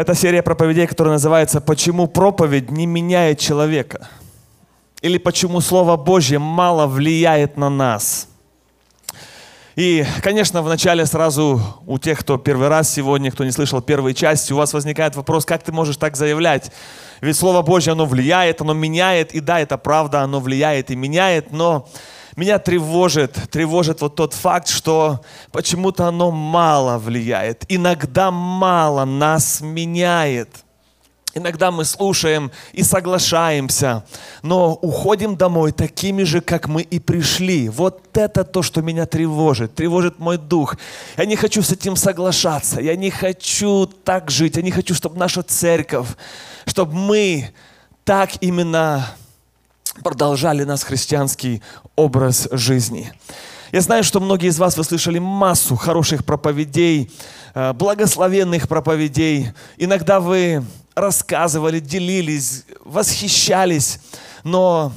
Это серия проповедей, которая называется «Почему проповедь не меняет человека?» или «Почему Слово Божье мало влияет на нас?» И, конечно, вначале сразу у тех, кто первый раз сегодня, кто не слышал первой части, у вас возникает вопрос, как ты можешь так заявлять? Ведь Слово Божье, оно влияет, оно меняет, и да, это правда, оно влияет и меняет, но меня тревожит, тревожит вот тот факт, что почему-то оно мало влияет, иногда мало нас меняет. Иногда мы слушаем и соглашаемся, но уходим домой такими же, как мы и пришли. Вот это то, что меня тревожит, тревожит мой дух. Я не хочу с этим соглашаться, я не хочу так жить, я не хочу, чтобы наша церковь, чтобы мы так именно продолжали нас христианский образ жизни. Я знаю, что многие из вас вы слышали массу хороших проповедей, э, благословенных проповедей. Иногда вы рассказывали, делились, восхищались, но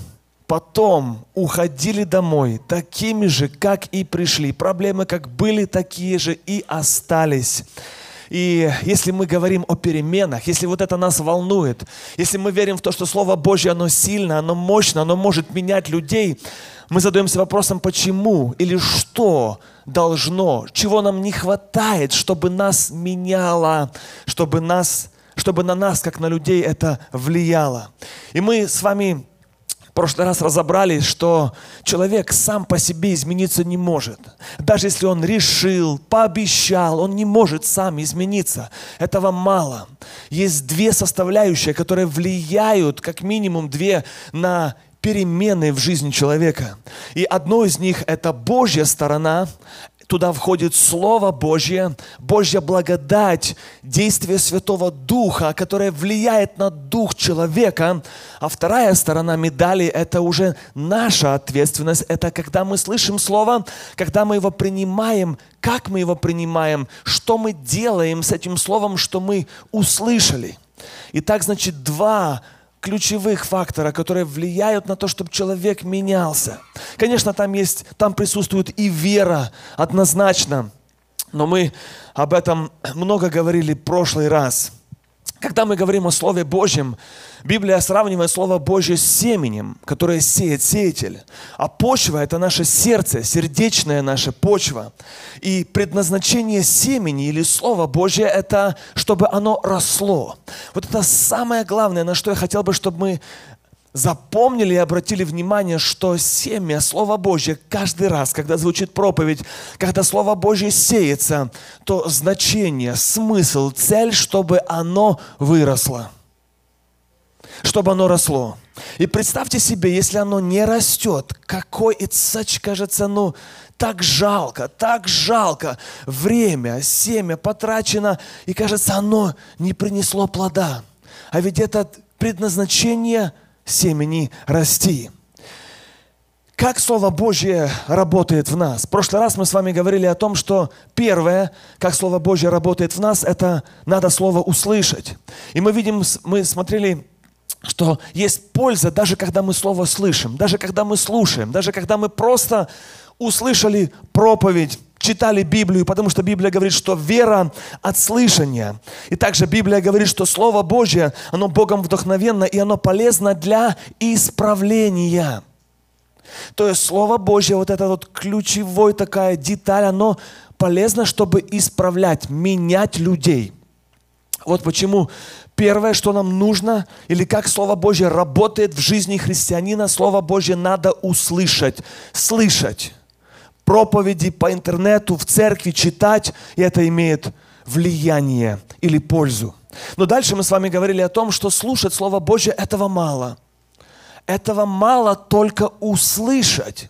потом уходили домой такими же, как и пришли. Проблемы как были, такие же и остались. И если мы говорим о переменах, если вот это нас волнует, если мы верим в то, что Слово Божье, оно сильно, оно мощно, оно может менять людей, мы задаемся вопросом, почему или что должно, чего нам не хватает, чтобы нас меняло, чтобы, нас, чтобы на нас, как на людей, это влияло. И мы с вами в прошлый раз разобрали, что человек сам по себе измениться не может. Даже если он решил, пообещал, он не может сам измениться. Этого мало. Есть две составляющие, которые влияют, как минимум две, на перемены в жизни человека. И одно из них – это Божья сторона, Туда входит Слово Божье, Божья благодать, действие Святого Духа, которое влияет на дух человека. А вторая сторона медали – это уже наша ответственность. Это когда мы слышим Слово, когда мы его принимаем, как мы его принимаем, что мы делаем с этим Словом, что мы услышали. И так, значит, два ключевых фактора, которые влияют на то, чтобы человек менялся. Конечно, там есть, там присутствует и вера однозначно, но мы об этом много говорили в прошлый раз – когда мы говорим о Слове Божьем, Библия сравнивает Слово Божье с семенем, которое сеет сеятель. А почва – это наше сердце, сердечная наша почва. И предназначение семени или Слова Божье – это чтобы оно росло. Вот это самое главное, на что я хотел бы, чтобы мы запомнили и обратили внимание, что семя Слова Божье каждый раз, когда звучит проповедь, когда Слово Божье сеется, то значение, смысл, цель, чтобы оно выросло. Чтобы оно росло. И представьте себе, если оно не растет, какой such, кажется, ну, так жалко, так жалко. Время, семя потрачено, и кажется, оно не принесло плода. А ведь это предназначение – семени расти. Как Слово Божье работает в нас? В прошлый раз мы с вами говорили о том, что первое, как Слово Божье работает в нас, это надо Слово услышать. И мы видим, мы смотрели что есть польза, даже когда мы Слово слышим, даже когда мы слушаем, даже когда мы просто услышали проповедь, читали Библию, потому что Библия говорит, что вера от слышания. И также Библия говорит, что Слово Божье, оно Богом вдохновенно, и оно полезно для исправления. То есть Слово Божье, вот это вот ключевой такая деталь, оно полезно, чтобы исправлять, менять людей. Вот почему первое, что нам нужно, или как Слово Божье работает в жизни христианина, Слово Божье надо услышать, слышать проповеди по интернету, в церкви читать, и это имеет влияние или пользу. Но дальше мы с вами говорили о том, что слушать Слово Божье этого мало. Этого мало только услышать.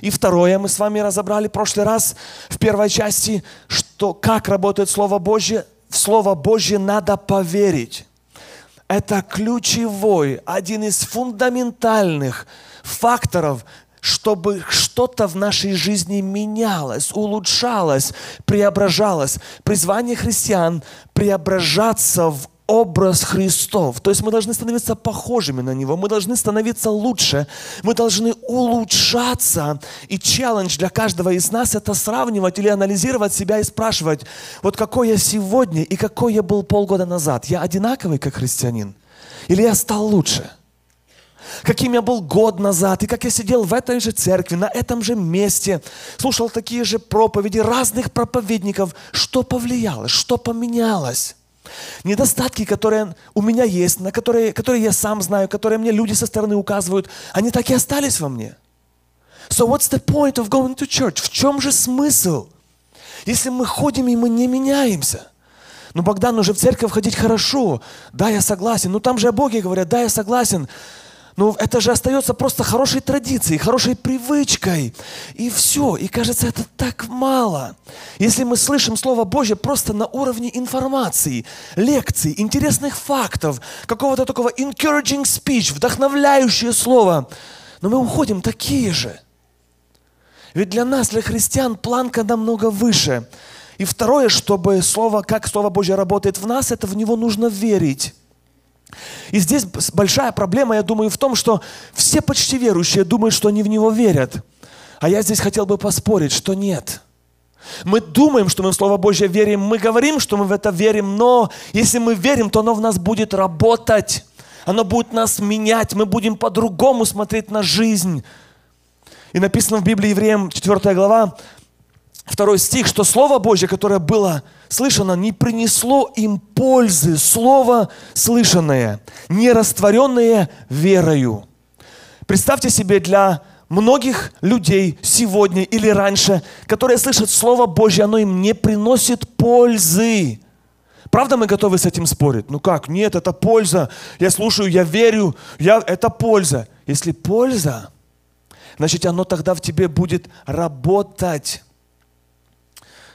И второе, мы с вами разобрали в прошлый раз в первой части, что как работает Слово Божье. В Слово Божье надо поверить. Это ключевой, один из фундаментальных факторов чтобы что-то в нашей жизни менялось, улучшалось, преображалось. Призвание христиан – преображаться в образ Христов. То есть мы должны становиться похожими на Него, мы должны становиться лучше, мы должны улучшаться. И челлендж для каждого из нас – это сравнивать или анализировать себя и спрашивать, вот какой я сегодня и какой я был полгода назад. Я одинаковый как христианин? Или я стал лучше? Каким я был год назад, и как я сидел в этой же церкви, на этом же месте, слушал такие же проповеди разных проповедников. Что повлияло, что поменялось? Недостатки, которые у меня есть, на которые, которые я сам знаю, которые мне люди со стороны указывают, они так и остались во мне. So what's the point of going to church? В чем же смысл? Если мы ходим и мы не меняемся. Ну, Богдан, уже в церковь ходить хорошо. Да, я согласен. Ну, там же о Боге говорят. Да, я согласен. Но это же остается просто хорошей традицией, хорошей привычкой. И все. И кажется, это так мало. Если мы слышим Слово Божье просто на уровне информации, лекций, интересных фактов, какого-то такого encouraging speech, вдохновляющее слово, но мы уходим такие же. Ведь для нас, для христиан, планка намного выше. И второе, чтобы слово, как Слово Божье работает в нас, это в него нужно верить. И здесь большая проблема, я думаю, в том, что все почти верующие думают, что они в Него верят. А я здесь хотел бы поспорить, что нет. Мы думаем, что мы в Слово Божье верим, мы говорим, что мы в это верим, но если мы верим, то оно в нас будет работать. Оно будет нас менять, мы будем по-другому смотреть на жизнь. И написано в Библии Евреям 4 глава, второй стих, что Слово Божье, которое было слышано, не принесло им пользы. Слово слышанное, не растворенное верою. Представьте себе для многих людей сегодня или раньше, которые слышат Слово Божье, оно им не приносит пользы. Правда, мы готовы с этим спорить? Ну как? Нет, это польза. Я слушаю, я верю, я, это польза. Если польза, значит, оно тогда в тебе будет работать.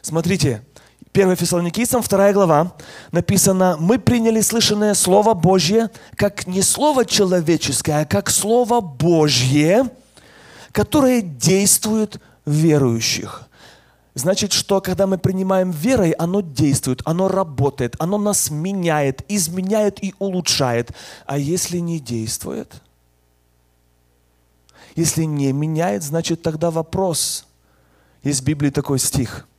Смотрите, 1 Фессалоникийцам, 2 глава, написано, мы приняли слышанное Слово Божье, как не Слово человеческое, а как Слово Божье, которое действует в верующих. Значит, что когда мы принимаем верой, оно действует, оно работает, оно нас меняет, изменяет и улучшает. А если не действует? Если не меняет, значит тогда вопрос. Есть в Библии такой стих –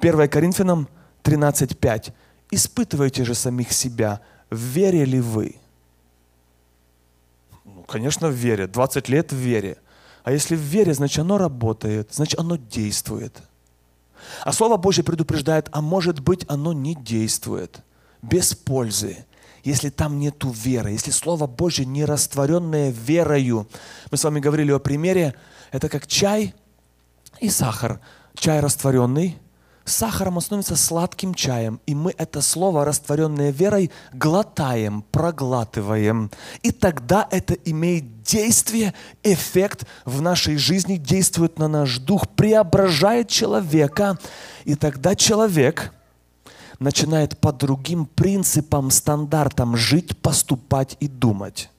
1 Коринфянам 13.5. «Испытывайте же самих себя, в вере ли вы?» Ну, конечно, в вере. 20 лет в вере. А если в вере, значит, оно работает, значит, оно действует. А Слово Божье предупреждает, а может быть, оно не действует. Без пользы. Если там нету веры, если Слово Божье не растворенное верою. Мы с вами говорили о примере, это как чай и сахар. Чай растворенный – сахаром он становится сладким чаем, и мы это слово, растворенное верой, глотаем, проглатываем. И тогда это имеет действие, эффект в нашей жизни, действует на наш дух, преображает человека. И тогда человек начинает по другим принципам, стандартам жить, поступать и думать.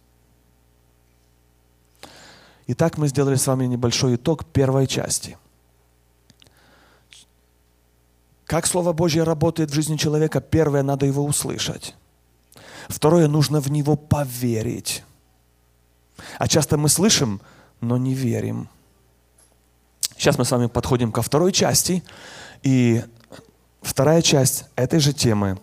Итак, мы сделали с вами небольшой итог первой части. Как Слово Божье работает в жизни человека? Первое, надо его услышать. Второе, нужно в него поверить. А часто мы слышим, но не верим. Сейчас мы с вами подходим ко второй части. И вторая часть этой же темы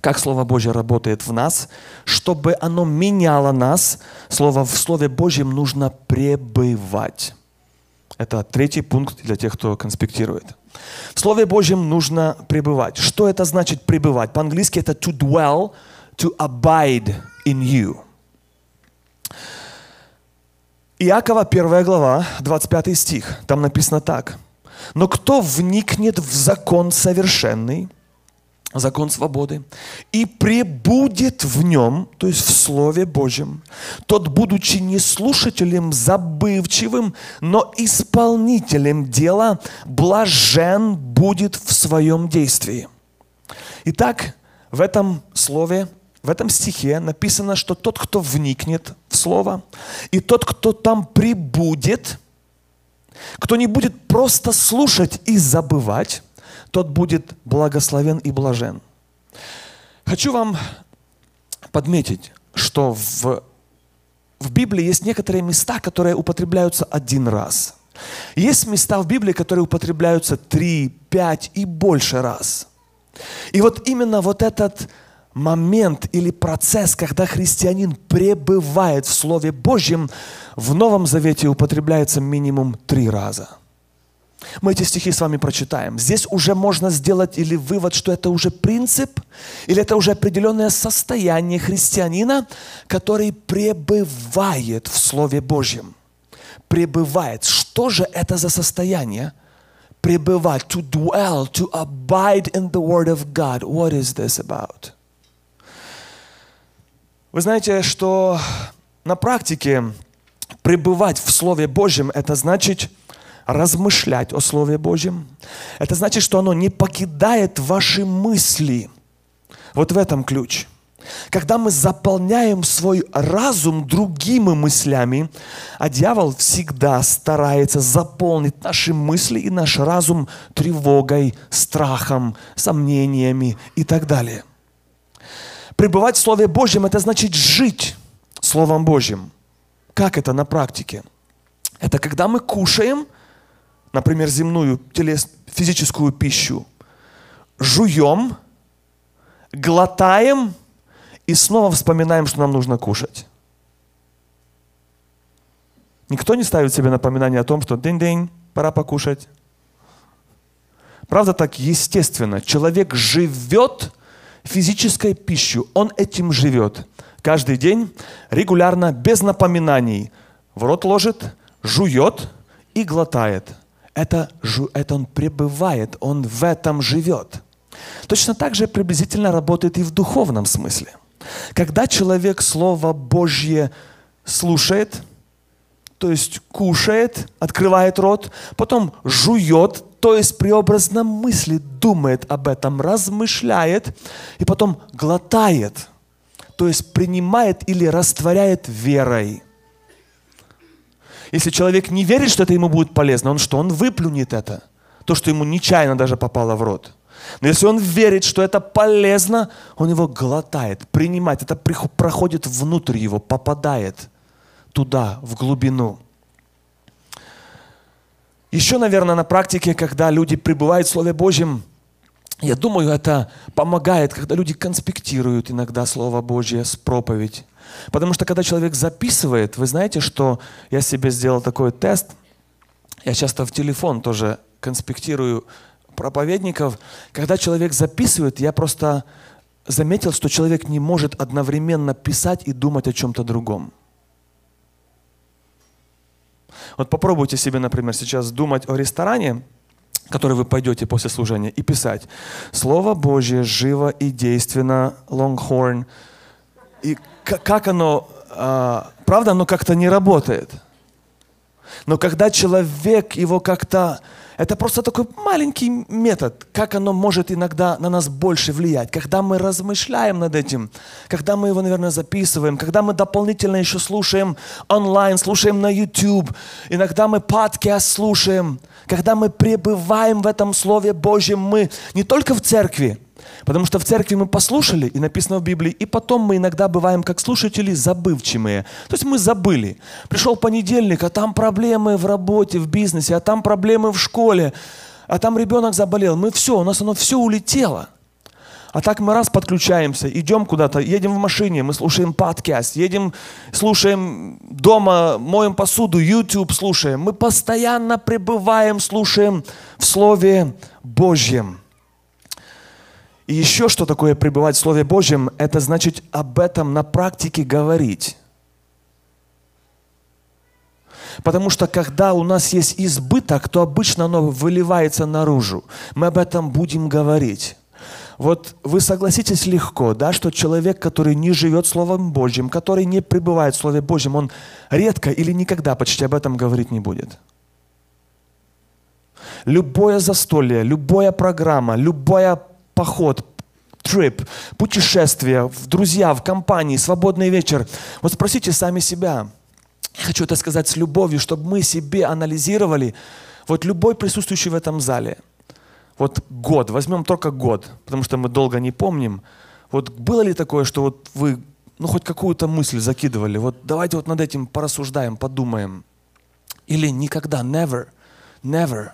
как Слово Божье работает в нас, чтобы оно меняло нас, Слово в Слове Божьем нужно пребывать. Это третий пункт для тех, кто конспектирует. В Слове Божьем нужно пребывать. Что это значит пребывать? По-английски это to dwell, to abide in you. Иакова 1 глава, 25 стих. Там написано так. «Но кто вникнет в закон совершенный, закон свободы, и пребудет в нем, то есть в Слове Божьем, тот, будучи не слушателем забывчивым, но исполнителем дела, блажен будет в своем действии. Итак, в этом слове, в этом стихе написано, что тот, кто вникнет в Слово, и тот, кто там прибудет, кто не будет просто слушать и забывать, тот будет благословен и блажен. Хочу вам подметить, что в, в Библии есть некоторые места, которые употребляются один раз. Есть места в Библии, которые употребляются три, пять и больше раз. И вот именно вот этот момент или процесс, когда христианин пребывает в Слове Божьем, в Новом Завете употребляется минимум три раза. Мы эти стихи с вами прочитаем. Здесь уже можно сделать или вывод, что это уже принцип, или это уже определенное состояние христианина, который пребывает в Слове Божьем. Пребывает. Что же это за состояние? Пребывать, to dwell, to abide in the Word of God. What is this about? Вы знаете, что на практике пребывать в Слове Божьем, это значит размышлять о Слове Божьем. Это значит, что оно не покидает ваши мысли. Вот в этом ключ. Когда мы заполняем свой разум другими мыслями, а дьявол всегда старается заполнить наши мысли и наш разум тревогой, страхом, сомнениями и так далее. Пребывать в Слове Божьем – это значит жить Словом Божьим. Как это на практике? Это когда мы кушаем, например, земную телес, физическую пищу, жуем, глотаем и снова вспоминаем, что нам нужно кушать. Никто не ставит себе напоминание о том, что день-день, пора покушать. Правда так естественно. Человек живет физической пищу. Он этим живет. Каждый день, регулярно, без напоминаний. В рот ложит, жует и глотает. Это, это он пребывает, он в этом живет. Точно так же приблизительно работает и в духовном смысле. Когда человек Слово Божье слушает, то есть кушает, открывает рот, потом жует, то есть при образном мысли думает об этом, размышляет и потом глотает, то есть принимает или растворяет верой. Если человек не верит, что это ему будет полезно, он что? Он выплюнет это. То, что ему нечаянно даже попало в рот. Но если он верит, что это полезно, он его глотает, принимает. Это проходит внутрь его, попадает туда, в глубину. Еще, наверное, на практике, когда люди пребывают в Слове Божьем, я думаю, это помогает, когда люди конспектируют иногда Слово Божье с проповедь. Потому что когда человек записывает, вы знаете, что я себе сделал такой тест, я часто в телефон тоже конспектирую проповедников. Когда человек записывает, я просто заметил, что человек не может одновременно писать и думать о чем-то другом. Вот попробуйте себе, например, сейчас думать о ресторане, который вы пойдете после служения, и писать «Слово Божье живо и действенно, Longhorn». И как оно, а, правда, оно как-то не работает. Но когда человек его как-то это просто такой маленький метод, как оно может иногда на нас больше влиять. Когда мы размышляем над этим, когда мы его, наверное, записываем, когда мы дополнительно еще слушаем онлайн, слушаем на YouTube, иногда мы подкаст слушаем, когда мы пребываем в этом Слове Божьем, мы не только в церкви, Потому что в церкви мы послушали, и написано в Библии, и потом мы иногда бываем как слушатели забывчивые. То есть мы забыли. Пришел понедельник, а там проблемы в работе, в бизнесе, а там проблемы в школе, а там ребенок заболел. Мы все, у нас оно все улетело. А так мы раз подключаемся, идем куда-то, едем в машине, мы слушаем подкаст, едем, слушаем дома, моем посуду, YouTube слушаем. Мы постоянно пребываем, слушаем в Слове Божьем. И еще что такое пребывать в Слове Божьем, это значит об этом на практике говорить. Потому что когда у нас есть избыток, то обычно оно выливается наружу. Мы об этом будем говорить. Вот вы согласитесь легко, да, что человек, который не живет Словом Божьим, который не пребывает в Слове Божьем, он редко или никогда почти об этом говорить не будет. Любое застолье, любая программа, любая поход, трип, путешествие, в друзья, в компании, свободный вечер. Вот спросите сами себя. Я хочу это сказать с любовью, чтобы мы себе анализировали, вот любой присутствующий в этом зале, вот год, возьмем только год, потому что мы долго не помним, Вот было ли такое, что вот вы, ну, хоть какую-то мысль закидывали? Вот давайте вот над этим порассуждаем, подумаем. Или никогда, never, never.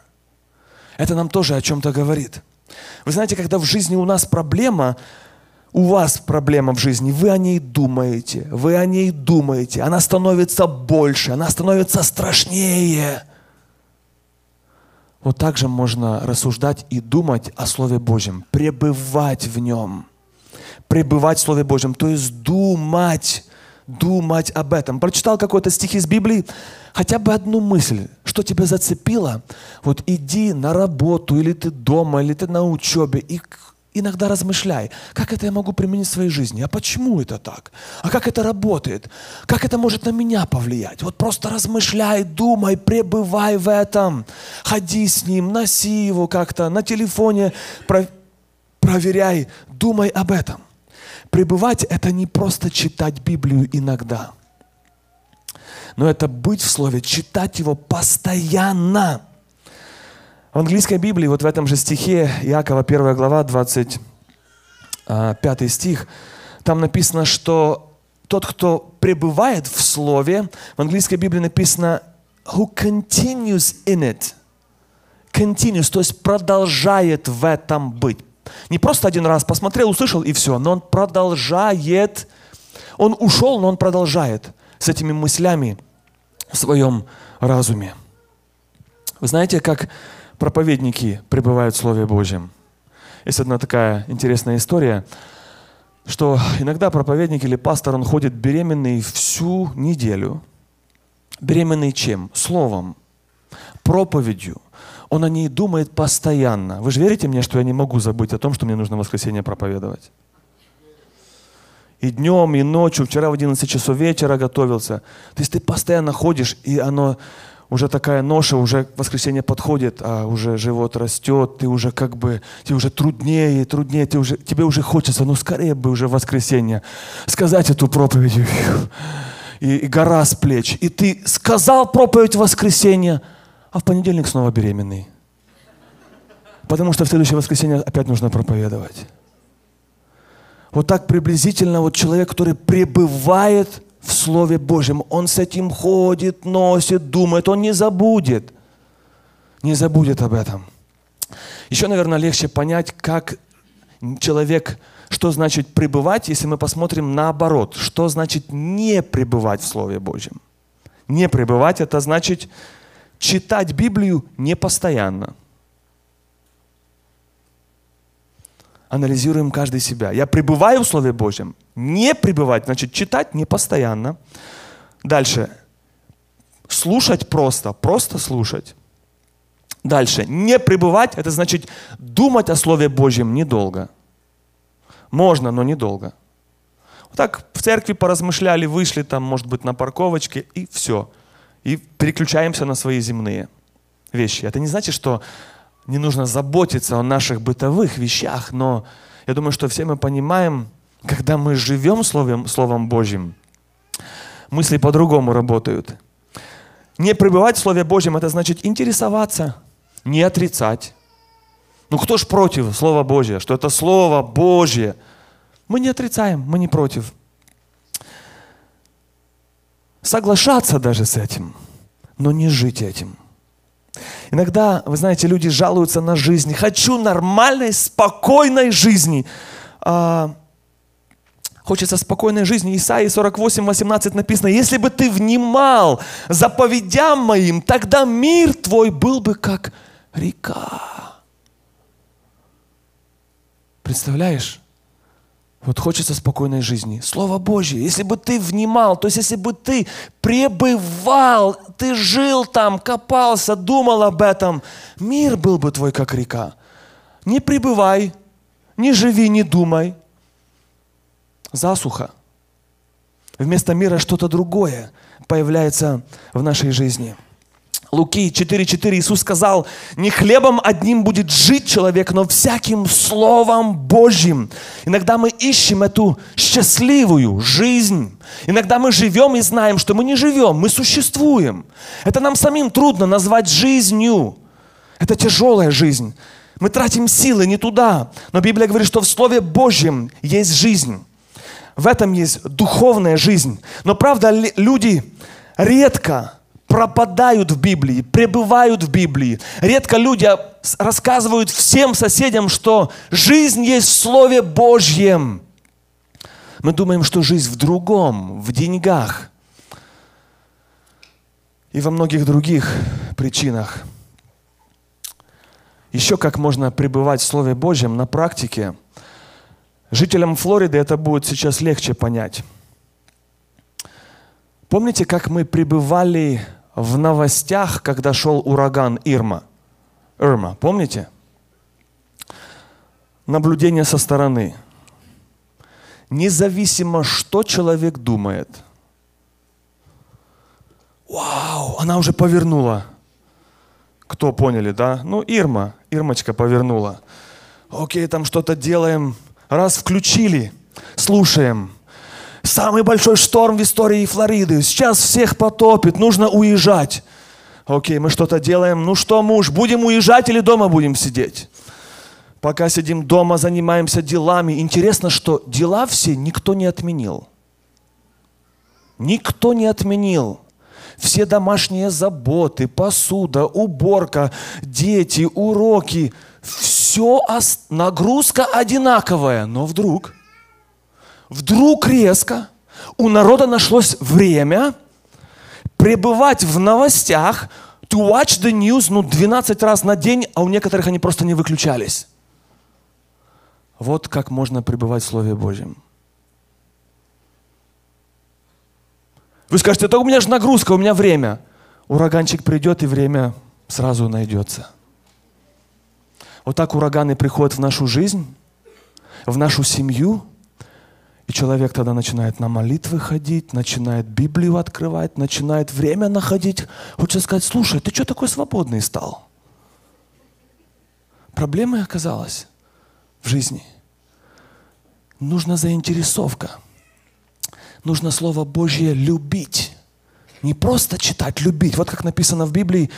Это нам тоже о чем-то говорит. Вы знаете, когда в жизни у нас проблема, у вас проблема в жизни, вы о ней думаете, вы о ней думаете, она становится больше, она становится страшнее. Вот так же можно рассуждать и думать о Слове Божьем, пребывать в нем, пребывать в Слове Божьем, то есть думать, думать об этом. Прочитал какой-то стих из Библии, хотя бы одну мысль, что тебя зацепило, вот иди на работу, или ты дома, или ты на учебе, и иногда размышляй, как это я могу применить в своей жизни, а почему это так, а как это работает, как это может на меня повлиять. Вот просто размышляй, думай, пребывай в этом, ходи с ним, носи его как-то, на телефоне про... проверяй, думай об этом. Пребывать – это не просто читать Библию иногда – но это быть в Слове, читать его постоянно. В английской Библии, вот в этом же стихе, Иакова 1 глава, 25 а, стих, там написано, что тот, кто пребывает в Слове, в английской Библии написано who continues in it. Continues, то есть продолжает в этом быть. Не просто один раз посмотрел, услышал и все, но он продолжает. Он ушел, но он продолжает с этими мыслями в своем разуме. Вы знаете, как проповедники пребывают в Слове Божьем? Есть одна такая интересная история, что иногда проповедник или пастор, он ходит беременный всю неделю. Беременный чем? Словом, проповедью. Он о ней думает постоянно. Вы же верите мне, что я не могу забыть о том, что мне нужно в воскресенье проповедовать? и днем, и ночью. Вчера в 11 часов вечера готовился. То есть ты постоянно ходишь, и оно уже такая ноша, уже воскресенье подходит, а уже живот растет, ты уже как бы, тебе уже труднее труднее, тебе уже, тебе уже хочется, ну скорее бы уже воскресенье сказать эту проповедь. И, и гора с плеч. И ты сказал проповедь в воскресенье, а в понедельник снова беременный. Потому что в следующее воскресенье опять нужно проповедовать. Вот так приблизительно вот человек, который пребывает в Слове Божьем, он с этим ходит, носит, думает, он не забудет. Не забудет об этом. Еще, наверное, легче понять, как человек, что значит пребывать, если мы посмотрим наоборот, что значит не пребывать в Слове Божьем. Не пребывать – это значит читать Библию не постоянно – анализируем каждый себя. Я пребываю в Слове Божьем. Не пребывать, значит читать не постоянно. Дальше. Слушать просто, просто слушать. Дальше. Не пребывать, это значит думать о Слове Божьем недолго. Можно, но недолго. Вот так в церкви поразмышляли, вышли там, может быть, на парковочке, и все. И переключаемся на свои земные вещи. Это не значит, что не нужно заботиться о наших бытовых вещах, но я думаю, что все мы понимаем, когда мы живем Словом, Словом Божьим, мысли по-другому работают. Не пребывать в Слове Божьем, это значит интересоваться, не отрицать. Ну кто ж против Слова Божьего, что это Слово Божье? Мы не отрицаем, мы не против. Соглашаться даже с этим, но не жить этим – Иногда, вы знаете, люди жалуются на жизнь. Хочу нормальной, спокойной жизни. А, хочется спокойной жизни. Исаии 48, 18 написано, если бы ты внимал заповедям моим, тогда мир твой был бы как река. Представляешь? Вот хочется спокойной жизни. Слово Божье. Если бы ты внимал, то есть если бы ты пребывал, ты жил там, копался, думал об этом, мир был бы твой, как река. Не пребывай, не живи, не думай. Засуха. Вместо мира что-то другое появляется в нашей жизни. Луки 4.4 Иисус сказал, не хлебом одним будет жить человек, но всяким Словом Божьим. Иногда мы ищем эту счастливую жизнь. Иногда мы живем и знаем, что мы не живем, мы существуем. Это нам самим трудно назвать жизнью. Это тяжелая жизнь. Мы тратим силы не туда. Но Библия говорит, что в Слове Божьем есть жизнь. В этом есть духовная жизнь. Но правда, люди редко пропадают в Библии, пребывают в Библии. Редко люди рассказывают всем соседям, что жизнь есть в Слове Божьем. Мы думаем, что жизнь в другом, в деньгах и во многих других причинах. Еще как можно пребывать в Слове Божьем на практике. Жителям Флориды это будет сейчас легче понять. Помните, как мы пребывали в новостях, когда шел ураган Ирма? Ирма, помните? Наблюдение со стороны. Независимо, что человек думает. Вау, она уже повернула. Кто поняли, да? Ну, Ирма, Ирмочка повернула. Окей, там что-то делаем. Раз включили, слушаем. Самый большой шторм в истории Флориды. Сейчас всех потопит, нужно уезжать. Окей, мы что-то делаем. Ну что, муж, будем уезжать или дома будем сидеть? Пока сидим дома, занимаемся делами. Интересно, что дела все никто не отменил. Никто не отменил. Все домашние заботы, посуда, уборка, дети, уроки. Все нагрузка одинаковая. Но вдруг – вдруг резко у народа нашлось время пребывать в новостях, to watch the news, ну, 12 раз на день, а у некоторых они просто не выключались. Вот как можно пребывать в Слове Божьем. Вы скажете, это у меня же нагрузка, у меня время. Ураганчик придет, и время сразу найдется. Вот так ураганы приходят в нашу жизнь, в нашу семью – и человек тогда начинает на молитвы ходить, начинает Библию открывать, начинает время находить. Хочется сказать, слушай, ты что такой свободный стал? Проблемой оказалась в жизни. Нужна заинтересовка. Нужно Слово Божье любить. Не просто читать, любить. Вот как написано в Библии,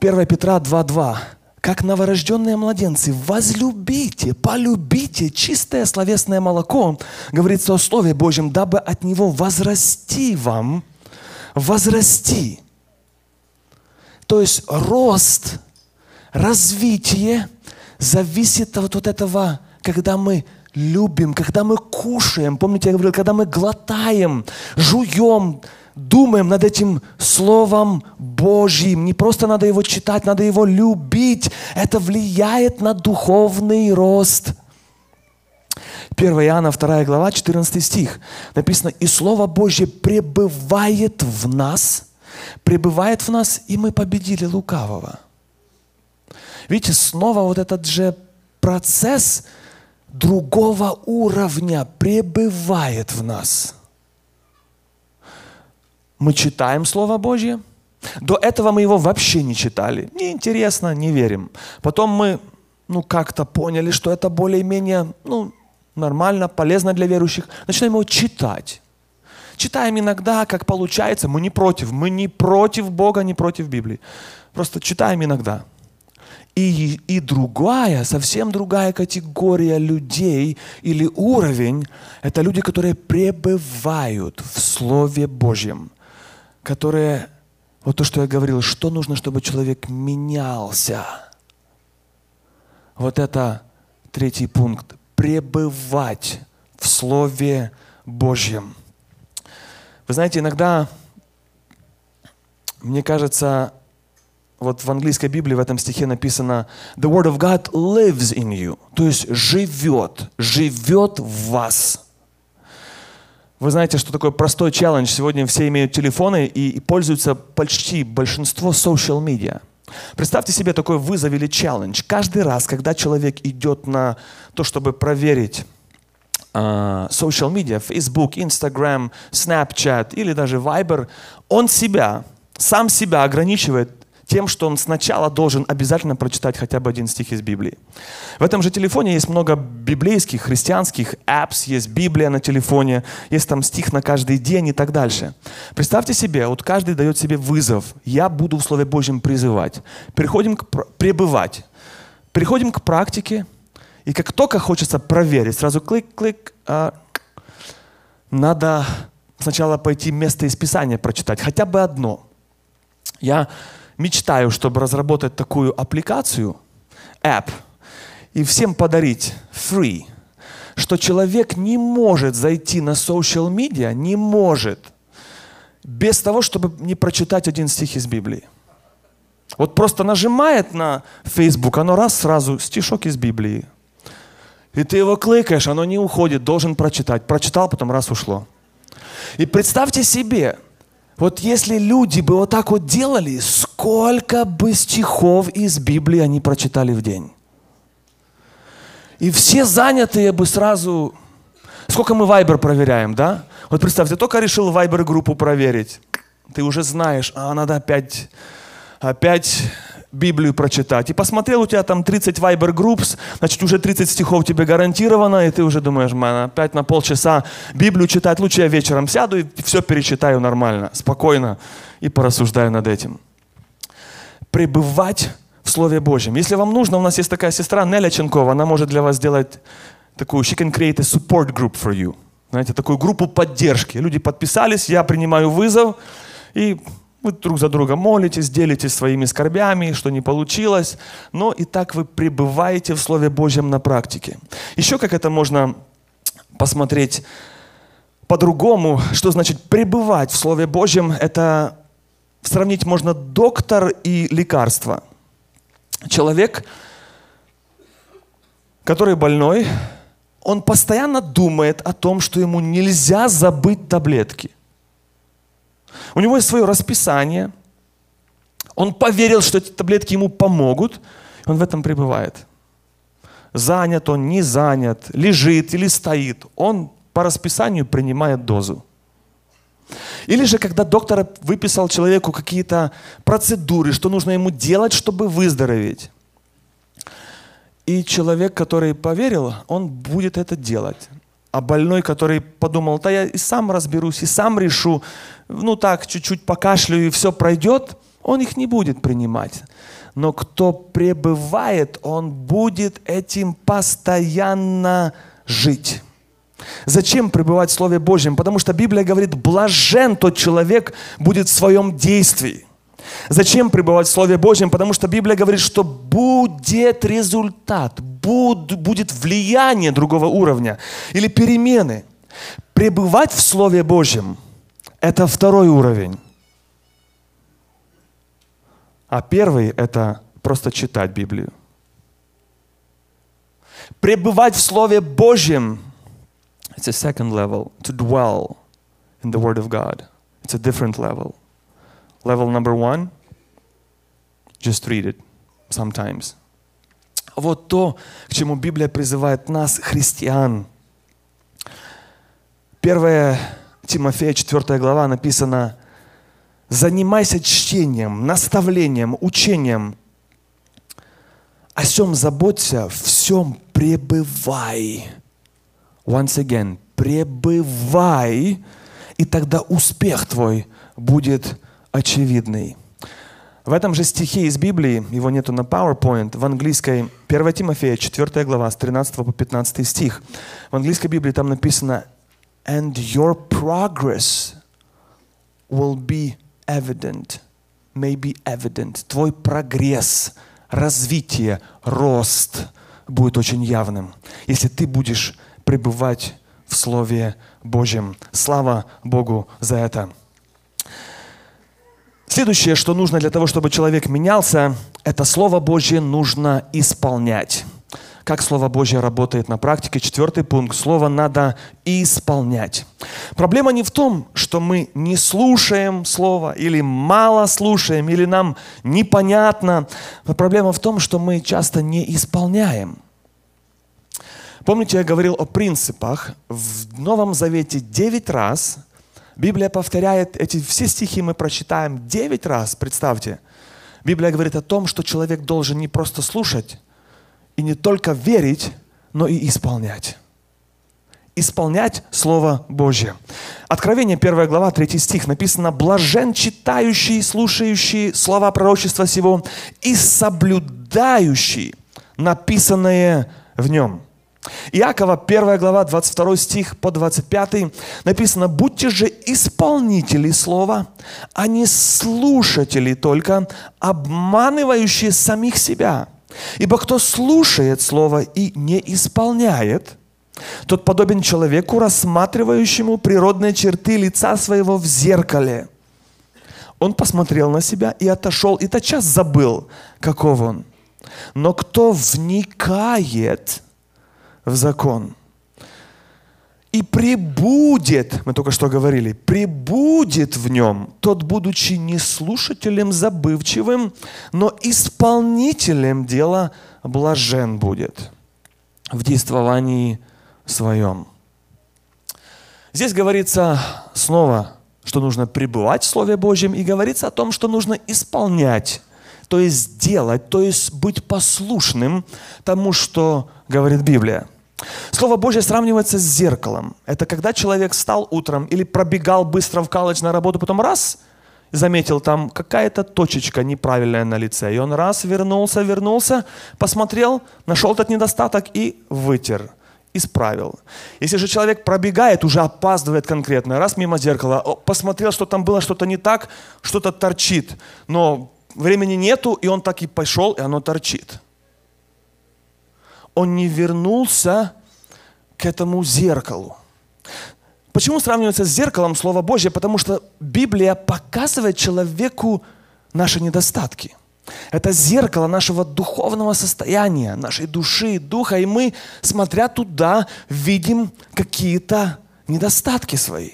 1 Петра 2.2 как новорожденные младенцы, возлюбите, полюбите чистое словесное молоко, говорится о Слове Божьем, дабы от него возрасти вам, возрасти. То есть рост, развитие зависит от вот этого, когда мы любим, когда мы кушаем. Помните, я говорил, когда мы глотаем, жуем, думаем над этим Словом Божьим. Не просто надо его читать, надо его любить. Это влияет на духовный рост. 1 Иоанна 2 глава, 14 стих. Написано, «И Слово Божье пребывает в нас, пребывает в нас, и мы победили лукавого». Видите, снова вот этот же процесс другого уровня пребывает в нас – мы читаем Слово Божье. До этого мы его вообще не читали. Неинтересно, не верим. Потом мы ну, как-то поняли, что это более-менее ну, нормально, полезно для верующих. Начинаем его читать. Читаем иногда, как получается. Мы не против. Мы не против Бога, не против Библии. Просто читаем иногда. И, и другая, совсем другая категория людей или уровень, это люди, которые пребывают в Слове Божьем которые, вот то, что я говорил, что нужно, чтобы человек менялся. Вот это третий пункт. Пребывать в Слове Божьем. Вы знаете, иногда, мне кажется, вот в английской Библии в этом стихе написано «The Word of God lives in you», то есть живет, живет в вас. Вы знаете, что такое простой челлендж? Сегодня все имеют телефоны и, пользуются почти большинство social media. Представьте себе такой вызов или челлендж. Каждый раз, когда человек идет на то, чтобы проверить uh, social media, Facebook, Instagram, Snapchat или даже Viber, он себя, сам себя ограничивает тем, что он сначала должен обязательно прочитать хотя бы один стих из Библии. В этом же телефоне есть много библейских, христианских apps, есть Библия на телефоне, есть там стих на каждый день и так дальше. Представьте себе, вот каждый дает себе вызов. Я буду в Слове Божьем призывать. Переходим к пребывать. Переходим к практике. И как только хочется проверить, сразу клик-клик, а, надо сначала пойти место из Писания прочитать, хотя бы одно. Я мечтаю, чтобы разработать такую аппликацию, app, и всем подарить free, что человек не может зайти на social media, не может, без того, чтобы не прочитать один стих из Библии. Вот просто нажимает на Facebook, оно раз сразу стишок из Библии. И ты его кликаешь, оно не уходит, должен прочитать. Прочитал, потом раз ушло. И представьте себе, вот если люди бы вот так вот делали, сколько бы стихов из Библии они прочитали в день. И все занятые бы сразу... Сколько мы Вайбер проверяем, да? Вот представь, ты только решил Вайбер группу проверить. Ты уже знаешь, а надо опять, опять Библию прочитать. И посмотрел, у тебя там 30 Viber Groups, значит, уже 30 стихов тебе гарантировано, и ты уже думаешь, man, опять на полчаса Библию читать, лучше я вечером сяду и все перечитаю нормально, спокойно и порассуждаю над этим. Пребывать в Слове Божьем. Если вам нужно, у нас есть такая сестра Неля Ченкова, она может для вас сделать такую, she can create a support group for you. Знаете, такую группу поддержки. Люди подписались, я принимаю вызов, и вы друг за друга молитесь, делитесь своими скорбями, что не получилось. Но и так вы пребываете в Слове Божьем на практике. Еще как это можно посмотреть по-другому, что значит пребывать в Слове Божьем, это сравнить можно доктор и лекарство. Человек, который больной, он постоянно думает о том, что ему нельзя забыть таблетки. У него есть свое расписание. Он поверил, что эти таблетки ему помогут. И он в этом пребывает. Занят он, не занят, лежит или стоит. Он по расписанию принимает дозу. Или же, когда доктор выписал человеку какие-то процедуры, что нужно ему делать, чтобы выздороветь. И человек, который поверил, он будет это делать. А больной, который подумал, да я и сам разберусь, и сам решу, ну так, чуть-чуть покашляю, и все пройдет, он их не будет принимать. Но кто пребывает, он будет этим постоянно жить. Зачем пребывать в Слове Божьем? Потому что Библия говорит, блажен тот человек будет в своем действии. Зачем пребывать в Слове Божьем? Потому что Библия говорит, что будет результат, будет влияние другого уровня или перемены. Пребывать в Слове Божьем – это второй уровень. А первый – это просто читать Библию. Пребывать в Слове Божьем – it's a second level. To dwell in the Word of God. It's a different level. Level number one – just read it sometimes – вот то, к чему Библия призывает нас, христиан. 1 Тимофея, 4 глава написано, «Занимайся чтением, наставлением, учением, о всем заботься, всем пребывай». Once again, пребывай, и тогда успех твой будет очевидный. В этом же стихе из Библии, его нету на PowerPoint, в английской 1 Тимофея, 4 глава, с 13 по 15 стих. В английской Библии там написано «And your progress will be evident». May be evident. Твой прогресс, развитие, рост будет очень явным, если ты будешь пребывать в Слове Божьем. Слава Богу за это. Следующее, что нужно для того, чтобы человек менялся, это Слово Божье нужно исполнять. Как Слово Божье работает на практике? Четвертый пункт. Слово надо исполнять. Проблема не в том, что мы не слушаем Слово, или мало слушаем, или нам непонятно. Но проблема в том, что мы часто не исполняем. Помните, я говорил о принципах. В Новом Завете девять раз Библия повторяет эти все стихи, мы прочитаем девять раз, представьте. Библия говорит о том, что человек должен не просто слушать и не только верить, но и исполнять. Исполнять Слово Божье. Откровение 1 глава, 3 стих написано «Блажен читающий, слушающий слова пророчества сего и соблюдающий написанное в нем. Иакова, 1 глава, 22 стих по 25 написано, «Будьте же исполнители слова, а не слушатели только, обманывающие самих себя. Ибо кто слушает слово и не исполняет, тот подобен человеку, рассматривающему природные черты лица своего в зеркале. Он посмотрел на себя и отошел, и тотчас забыл, каков он. Но кто вникает в закон и прибудет, мы только что говорили, прибудет в нем, тот, будучи не слушателем забывчивым, но исполнителем дела, блажен будет в действовании своем. Здесь говорится снова, что нужно пребывать в Слове Божьем, и говорится о том, что нужно исполнять, то есть делать, то есть быть послушным тому, что говорит Библия. Слово Божье сравнивается с зеркалом. Это когда человек встал утром или пробегал быстро в колледж на работу, потом раз, заметил там какая-то точечка неправильная на лице. И он раз вернулся, вернулся, посмотрел, нашел этот недостаток и вытер исправил. Если же человек пробегает, уже опаздывает конкретно, раз мимо зеркала, посмотрел, что там было что-то не так, что-то торчит, но времени нету, и он так и пошел, и оно торчит он не вернулся к этому зеркалу. Почему сравнивается с зеркалом Слово Божье? Потому что Библия показывает человеку наши недостатки. Это зеркало нашего духовного состояния, нашей души, духа. И мы, смотря туда, видим какие-то недостатки свои.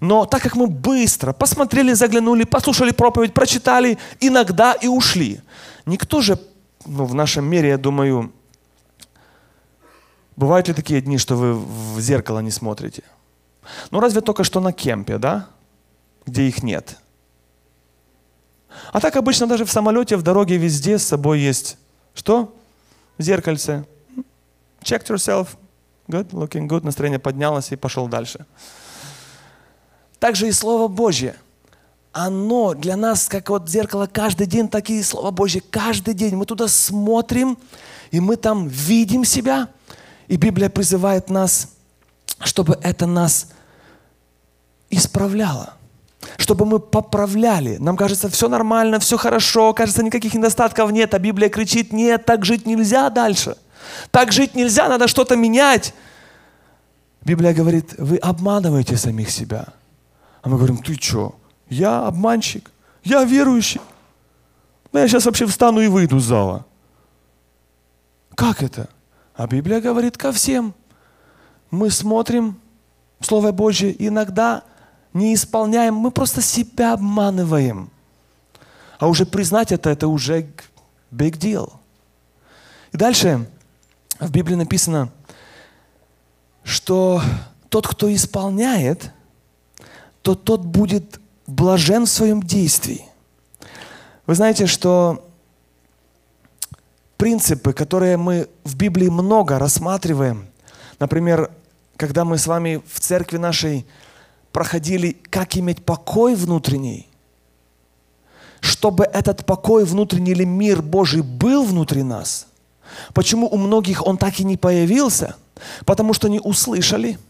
Но так как мы быстро посмотрели, заглянули, послушали проповедь, прочитали, иногда и ушли. Никто же ну, в нашем мире, я думаю, Бывают ли такие дни, что вы в зеркало не смотрите? Ну, разве только что на кемпе, да? Где их нет. А так обычно даже в самолете, в дороге, везде с собой есть что? Зеркальце. Check yourself. Good, looking good. Настроение поднялось и пошел дальше. Также и Слово Божье. Оно для нас, как вот зеркало, каждый день такие Слова Божье. Каждый день мы туда смотрим, и мы там видим себя – и Библия призывает нас, чтобы это нас исправляло чтобы мы поправляли. Нам кажется, все нормально, все хорошо, кажется, никаких недостатков нет, а Библия кричит, нет, так жить нельзя дальше. Так жить нельзя, надо что-то менять. Библия говорит, вы обманываете самих себя. А мы говорим, ты что, я обманщик, я верующий. Ну, я сейчас вообще встану и выйду из зала. Как это? А Библия говорит ко всем. Мы смотрим Слово Божье, иногда не исполняем, мы просто себя обманываем. А уже признать это, это уже big deal. И дальше в Библии написано, что тот, кто исполняет, то тот будет блажен в своем действии. Вы знаете, что принципы, которые мы в Библии много рассматриваем. Например, когда мы с вами в церкви нашей проходили, как иметь покой внутренний, чтобы этот покой внутренний или мир Божий был внутри нас. Почему у многих он так и не появился? Потому что не услышали,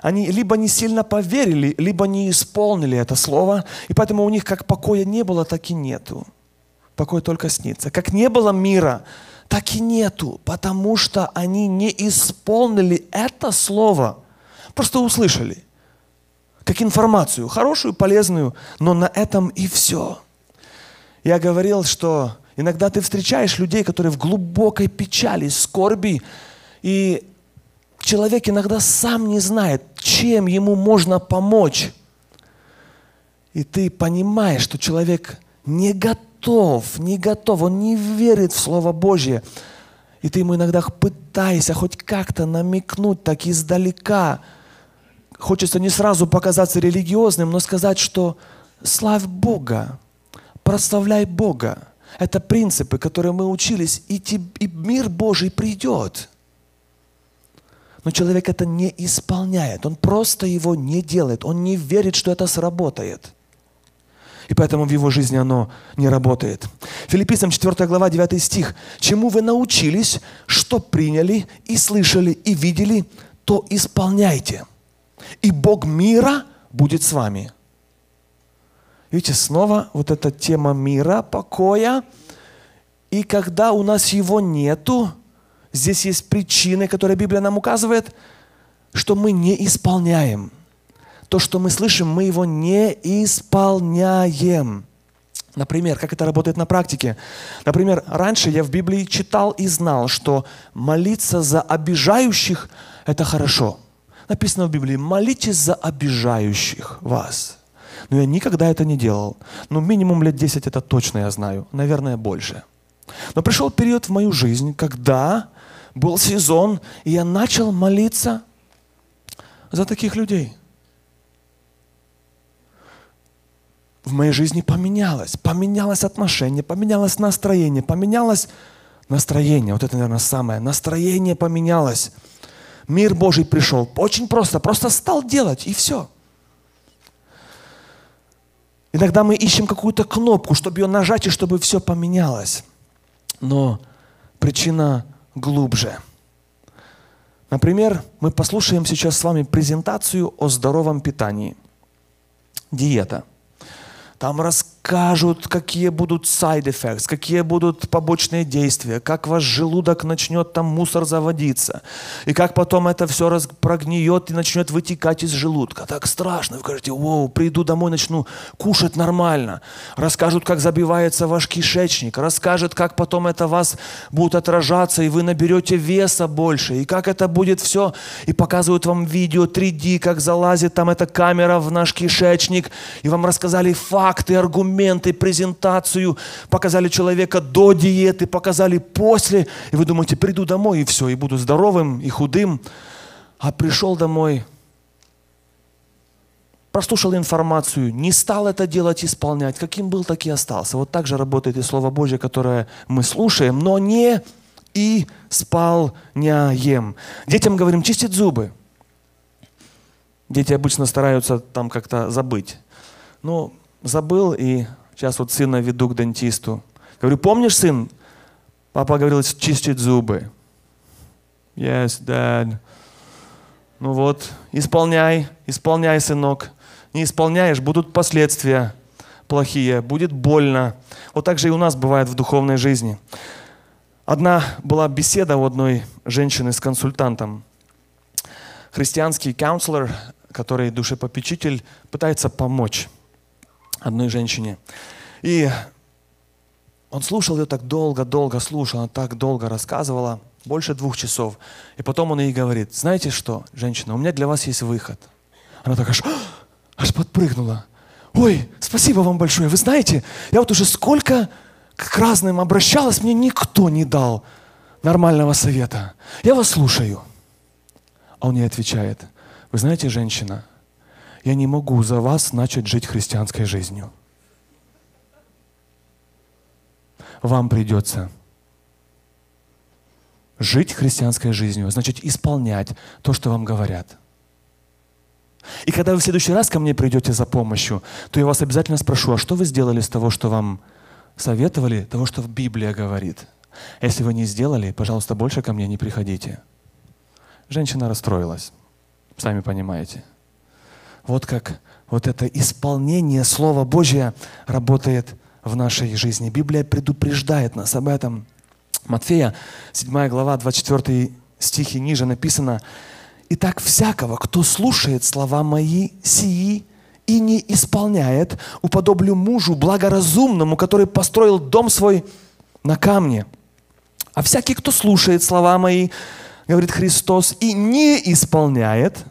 они либо не сильно поверили, либо не исполнили это слово, и поэтому у них как покоя не было, так и нету покой только снится. Как не было мира, так и нету, потому что они не исполнили это слово, просто услышали, как информацию, хорошую, полезную, но на этом и все. Я говорил, что иногда ты встречаешь людей, которые в глубокой печали, скорби, и человек иногда сам не знает, чем ему можно помочь. И ты понимаешь, что человек не готов готов, не готов, он не верит в Слово Божье. И ты ему иногда пытаешься хоть как-то намекнуть так издалека. Хочется не сразу показаться религиозным, но сказать, что славь Бога, прославляй Бога. Это принципы, которые мы учились, и, и мир Божий придет. Но человек это не исполняет, он просто его не делает, он не верит, что это сработает – И поэтому в его жизни оно не работает. Филиппийцам 4 глава 9 стих. «Чему вы научились, что приняли и слышали и видели, то исполняйте, и Бог мира будет с вами». Видите, снова вот эта тема мира, покоя. И когда у нас его нету, здесь есть причины, которые Библия нам указывает, что мы не исполняем. То, что мы слышим, мы его не исполняем. Например, как это работает на практике? Например, раньше я в Библии читал и знал, что молиться за обижающих – это хорошо. Написано в Библии, молитесь за обижающих вас. Но я никогда это не делал. Ну, минимум лет 10 это точно я знаю. Наверное, больше. Но пришел период в мою жизнь, когда был сезон, и я начал молиться за таких людей. В моей жизни поменялось. Поменялось отношение, поменялось настроение, поменялось настроение. Вот это, наверное, самое. Настроение поменялось. Мир Божий пришел. Очень просто. Просто стал делать, и все. Иногда мы ищем какую-то кнопку, чтобы ее нажать, и чтобы все поменялось. Но причина глубже. Например, мы послушаем сейчас с вами презентацию о здоровом питании. Диета – там расскажут, какие будут side effects, какие будут побочные действия, как ваш желудок начнет там мусор заводиться, и как потом это все раз прогниет и начнет вытекать из желудка. Так страшно. Вы говорите, вау, приду домой, начну кушать нормально. Расскажут, как забивается ваш кишечник, расскажут, как потом это вас будет отражаться, и вы наберете веса больше, и как это будет все, и показывают вам видео 3D, как залазит там эта камера в наш кишечник, и вам рассказали факт, факты, аргументы, презентацию, показали человека до диеты, показали после, и вы думаете, приду домой и все, и буду здоровым и худым, а пришел домой, прослушал информацию, не стал это делать, исполнять, каким был, так и остался. Вот так же работает и Слово Божье, которое мы слушаем, но не исполняем. Детям говорим, чистить зубы. Дети обычно стараются там как-то забыть. Но забыл, и сейчас вот сына веду к дантисту. Говорю, помнишь, сын? Папа говорил, чистить зубы. Yes, dad. Ну вот, исполняй, исполняй, сынок. Не исполняешь, будут последствия плохие, будет больно. Вот так же и у нас бывает в духовной жизни. Одна была беседа у одной женщины с консультантом. Христианский каунселор, который душепопечитель, пытается помочь одной женщине. И он слушал ее так долго-долго, слушал, она так долго рассказывала, больше двух часов. И потом он ей говорит, знаете что, женщина, у меня для вас есть выход. Она так аж, аж подпрыгнула. Ой, спасибо вам большое. Вы знаете, я вот уже сколько к разным обращалась, мне никто не дал нормального совета. Я вас слушаю. А он ей отвечает, вы знаете, женщина, я не могу за вас начать жить христианской жизнью. Вам придется жить христианской жизнью, значит исполнять то, что вам говорят. И когда вы в следующий раз ко мне придете за помощью, то я вас обязательно спрошу, а что вы сделали с того, что вам советовали, того, что в Библии говорит? Если вы не сделали, пожалуйста, больше ко мне не приходите. Женщина расстроилась, сами понимаете. Вот как вот это исполнение Слова Божия работает в нашей жизни. Библия предупреждает нас об этом. Матфея, 7 глава, 24 стихи ниже написано, «Итак, всякого, кто слушает слова мои сии и не исполняет, уподоблю мужу благоразумному, который построил дом свой на камне. А всякий, кто слушает слова мои, говорит Христос, и не исполняет,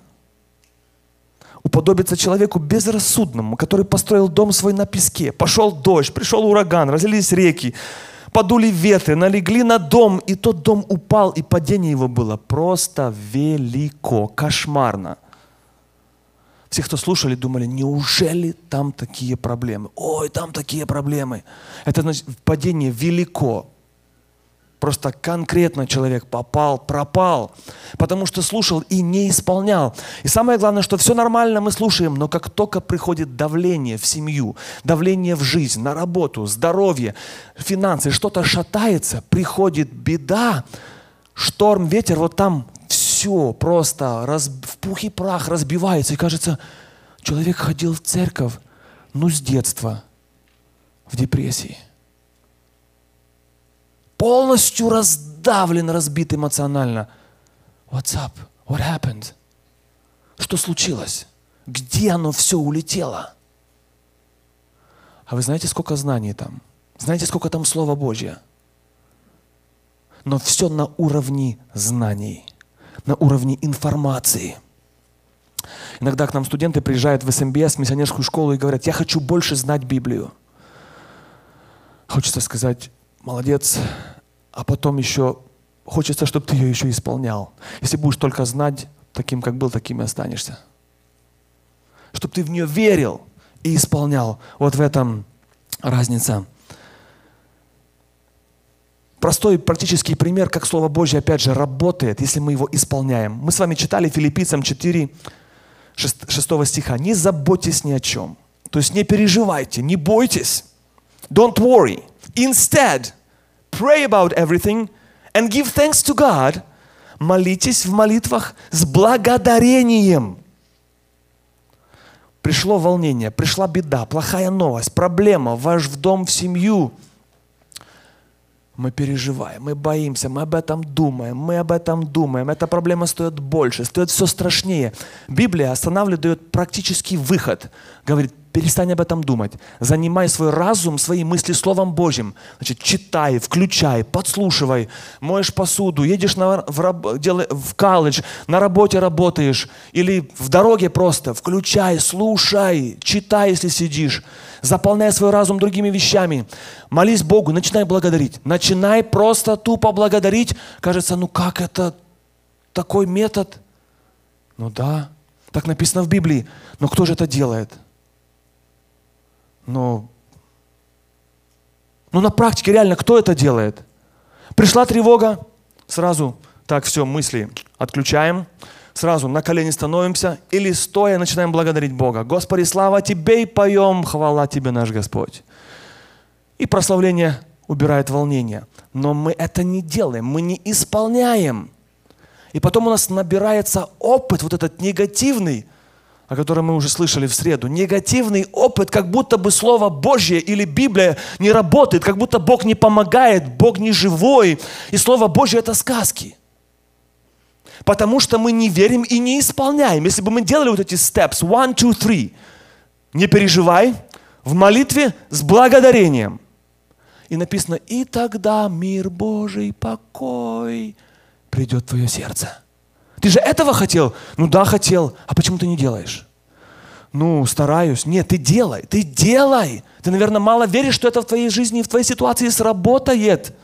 уподобиться человеку безрассудному, который построил дом свой на песке. Пошел дождь, пришел ураган, разлились реки, подули ветры, налегли на дом, и тот дом упал, и падение его было просто велико, кошмарно. Все, кто слушали, думали, неужели там такие проблемы? Ой, там такие проблемы. Это значит, падение велико. Просто конкретно человек попал, пропал, потому что слушал и не исполнял. И самое главное, что все нормально мы слушаем, но как только приходит давление в семью, давление в жизнь, на работу, здоровье, финансы, что-то шатается, приходит беда, шторм, ветер, вот там все просто раз, в пух и прах разбивается. И кажется, человек ходил в церковь, ну, с детства, в депрессии полностью раздавлен, разбит эмоционально. What's up? What happened? Что случилось? Где оно все улетело? А вы знаете, сколько знаний там? Знаете, сколько там Слова Божье? Но все на уровне знаний, на уровне информации. Иногда к нам студенты приезжают в СМБС, миссионерскую школу и говорят, я хочу больше знать Библию. Хочется сказать, молодец, а потом еще хочется, чтобы ты ее еще исполнял. Если будешь только знать, таким, как был, таким и останешься. Чтобы ты в нее верил и исполнял. Вот в этом разница. Простой практический пример, как Слово Божье, опять же, работает, если мы его исполняем. Мы с вами читали Филиппийцам 4, 6, 6 стиха. «Не заботьтесь ни о чем». То есть не переживайте, не бойтесь. Don't worry. Instead, pray about everything and give thanks to God. Молитесь в молитвах с благодарением. Пришло волнение, пришла беда, плохая новость, проблема, ваш в дом, в семью – мы переживаем, мы боимся, мы об этом думаем, мы об этом думаем. Эта проблема стоит больше, стоит все страшнее. Библия останавливает, дает практический выход. Говорит, перестань об этом думать. Занимай свой разум, свои мысли Словом Божьим. Значит, читай, включай, подслушивай, моешь посуду, едешь на, в, дел, в колледж, на работе работаешь, или в дороге просто. Включай, слушай, читай, если сидишь. Заполняй свой разум другими вещами. Молись Богу, начинай благодарить. Начинай просто тупо благодарить. Кажется, ну как это такой метод? Ну да, так написано в Библии. Но кто же это делает? Ну, ну на практике реально кто это делает? Пришла тревога, сразу так все, мысли отключаем, сразу на колени становимся или стоя начинаем благодарить Бога. Господи, слава Тебе и поем, хвала Тебе, наш Господь. И прославление убирает волнение. Но мы это не делаем, мы не исполняем. И потом у нас набирается опыт, вот этот негативный, о котором мы уже слышали в среду. Негативный опыт, как будто бы Слово Божье или Библия не работает, как будто Бог не помогает, Бог не живой. И Слово Божье – это сказки. Потому что мы не верим и не исполняем. Если бы мы делали вот эти steps, one, two, three, не переживай, в молитве с благодарением. И написано, и тогда мир Божий, покой придет в твое сердце. Ты же этого хотел? Ну да, хотел. А почему ты не делаешь? Ну, стараюсь. Нет, ты делай, ты делай. Ты, наверное, мало веришь, что это в твоей жизни и в твоей ситуации сработает.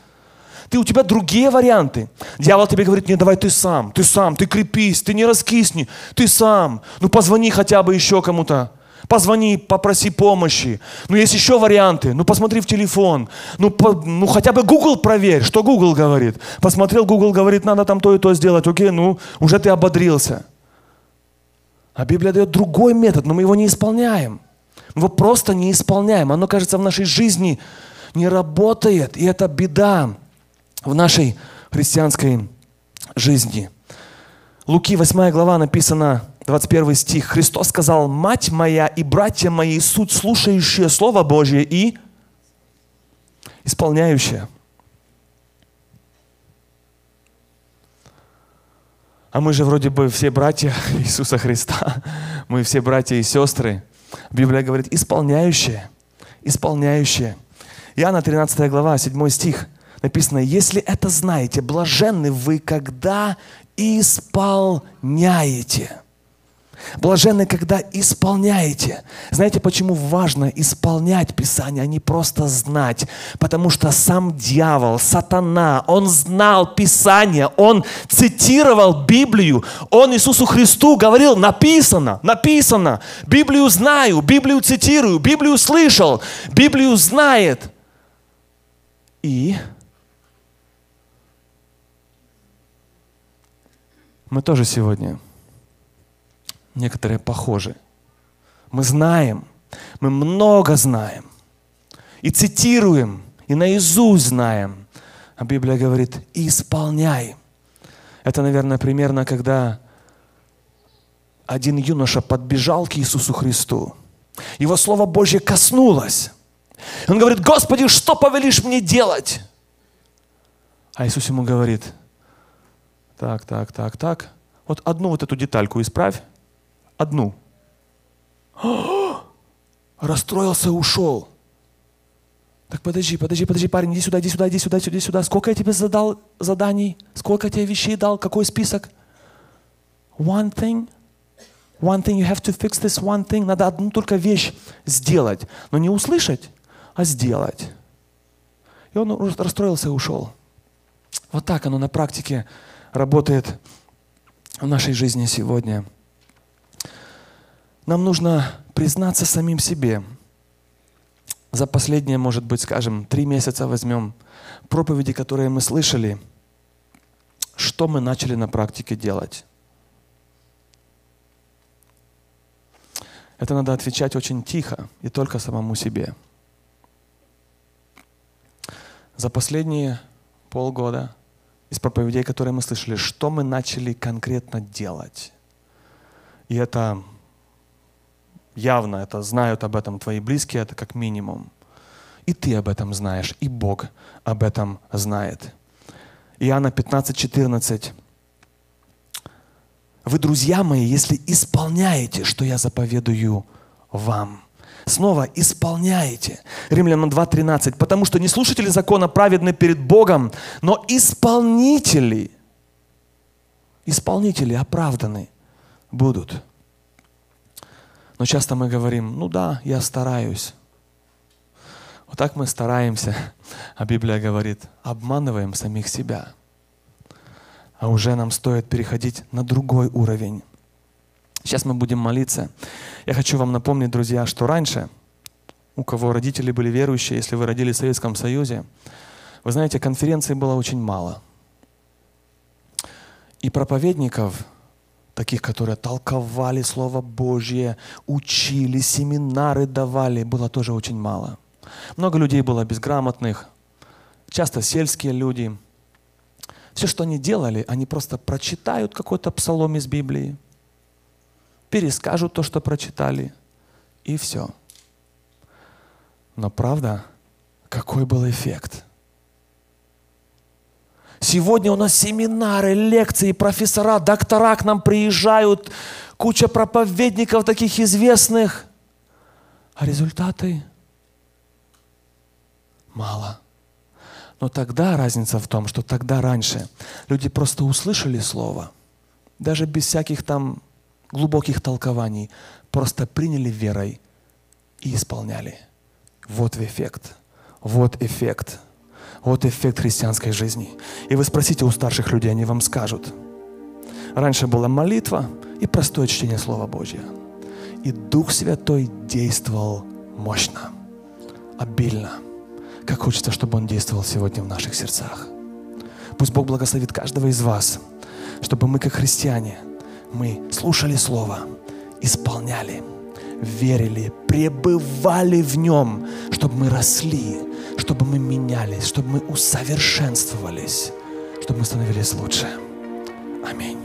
Ты, у тебя другие варианты. Дьявол тебе говорит, не, давай ты сам, ты сам, ты крепись, ты не раскисни, ты сам. Ну позвони хотя бы еще кому-то. Позвони, попроси помощи. Ну, есть еще варианты. Ну, посмотри в телефон. Ну, по, ну, хотя бы Google проверь, что Google говорит. Посмотрел, Google говорит, надо там то и то сделать. Окей, ну, уже ты ободрился. А Библия дает другой метод, но мы его не исполняем. Мы его просто не исполняем. Оно, кажется, в нашей жизни не работает. И это беда в нашей христианской жизни. Луки 8 глава написано, 21 стих. Христос сказал, «Мать моя и братья мои, суть слушающие Слово Божье и исполняющие». А мы же вроде бы все братья Иисуса Христа. Мы все братья и сестры. Библия говорит, исполняющие, исполняющие. Иоанна 13 глава, 7 стих написано, если это знаете, блаженны вы, когда исполняете. Блаженны, когда исполняете. Знаете, почему важно исполнять Писание, а не просто знать? Потому что сам дьявол, сатана, он знал Писание, он цитировал Библию, он Иисусу Христу говорил, написано, написано, Библию знаю, Библию цитирую, Библию слышал, Библию знает. И мы тоже сегодня некоторые похожи. Мы знаем, мы много знаем. И цитируем, и наизусть знаем. А Библия говорит, исполняй. Это, наверное, примерно, когда один юноша подбежал к Иисусу Христу. Его Слово Божье коснулось. Он говорит, Господи, что повелишь мне делать? А Иисус ему говорит, так, так, так, так, вот одну вот эту детальку исправь, одну. Расстроился ушел. Так подожди, подожди, подожди, парень, иди сюда, иди сюда, иди сюда, иди сюда. Сколько я тебе задал заданий? Сколько я тебе вещей дал? Какой список? One thing. One thing, you have to fix this one thing. Надо одну только вещь сделать. Но не услышать, а сделать. И он расстроился и ушел. Вот так оно на практике работает в нашей жизни сегодня. Нам нужно признаться самим себе. За последние, может быть, скажем, три месяца возьмем проповеди, которые мы слышали, что мы начали на практике делать. Это надо отвечать очень тихо и только самому себе. За последние полгода из проповедей, которые мы слышали, что мы начали конкретно делать. И это явно, это знают об этом твои близкие, это как минимум. И ты об этом знаешь, и Бог об этом знает. Иоанна 15, 14. Вы, друзья мои, если исполняете, что я заповедую вам. Снова исполняете. Римлянам 2.13. Потому что не слушатели закона праведны перед Богом, но исполнители, исполнители оправданы будут. Но часто мы говорим, ну да, я стараюсь. Вот так мы стараемся, а Библия говорит, обманываем самих себя – а уже нам стоит переходить на другой уровень. Сейчас мы будем молиться. Я хочу вам напомнить, друзья, что раньше, у кого родители были верующие, если вы родились в Советском Союзе, вы знаете, конференций было очень мало. И проповедников, таких, которые толковали Слово Божье, учили, семинары давали, было тоже очень мало. Много людей было безграмотных, часто сельские люди – все, что они делали, они просто прочитают какой-то псалом из Библии, перескажут то, что прочитали, и все. Но правда, какой был эффект? Сегодня у нас семинары, лекции, профессора, доктора к нам приезжают, куча проповедников таких известных, а результаты мало. Но тогда разница в том, что тогда раньше люди просто услышали слово, даже без всяких там глубоких толкований, просто приняли верой и исполняли. Вот эффект. Вот эффект. Вот эффект христианской жизни. И вы спросите у старших людей, они вам скажут. Раньше была молитва и простое чтение Слова Божьего. И Дух Святой действовал мощно, обильно – как хочется, чтобы Он действовал сегодня в наших сердцах. Пусть Бог благословит каждого из вас, чтобы мы, как христиане, мы слушали Слово, исполняли, верили, пребывали в Нем, чтобы мы росли, чтобы мы менялись, чтобы мы усовершенствовались, чтобы мы становились лучше. Аминь.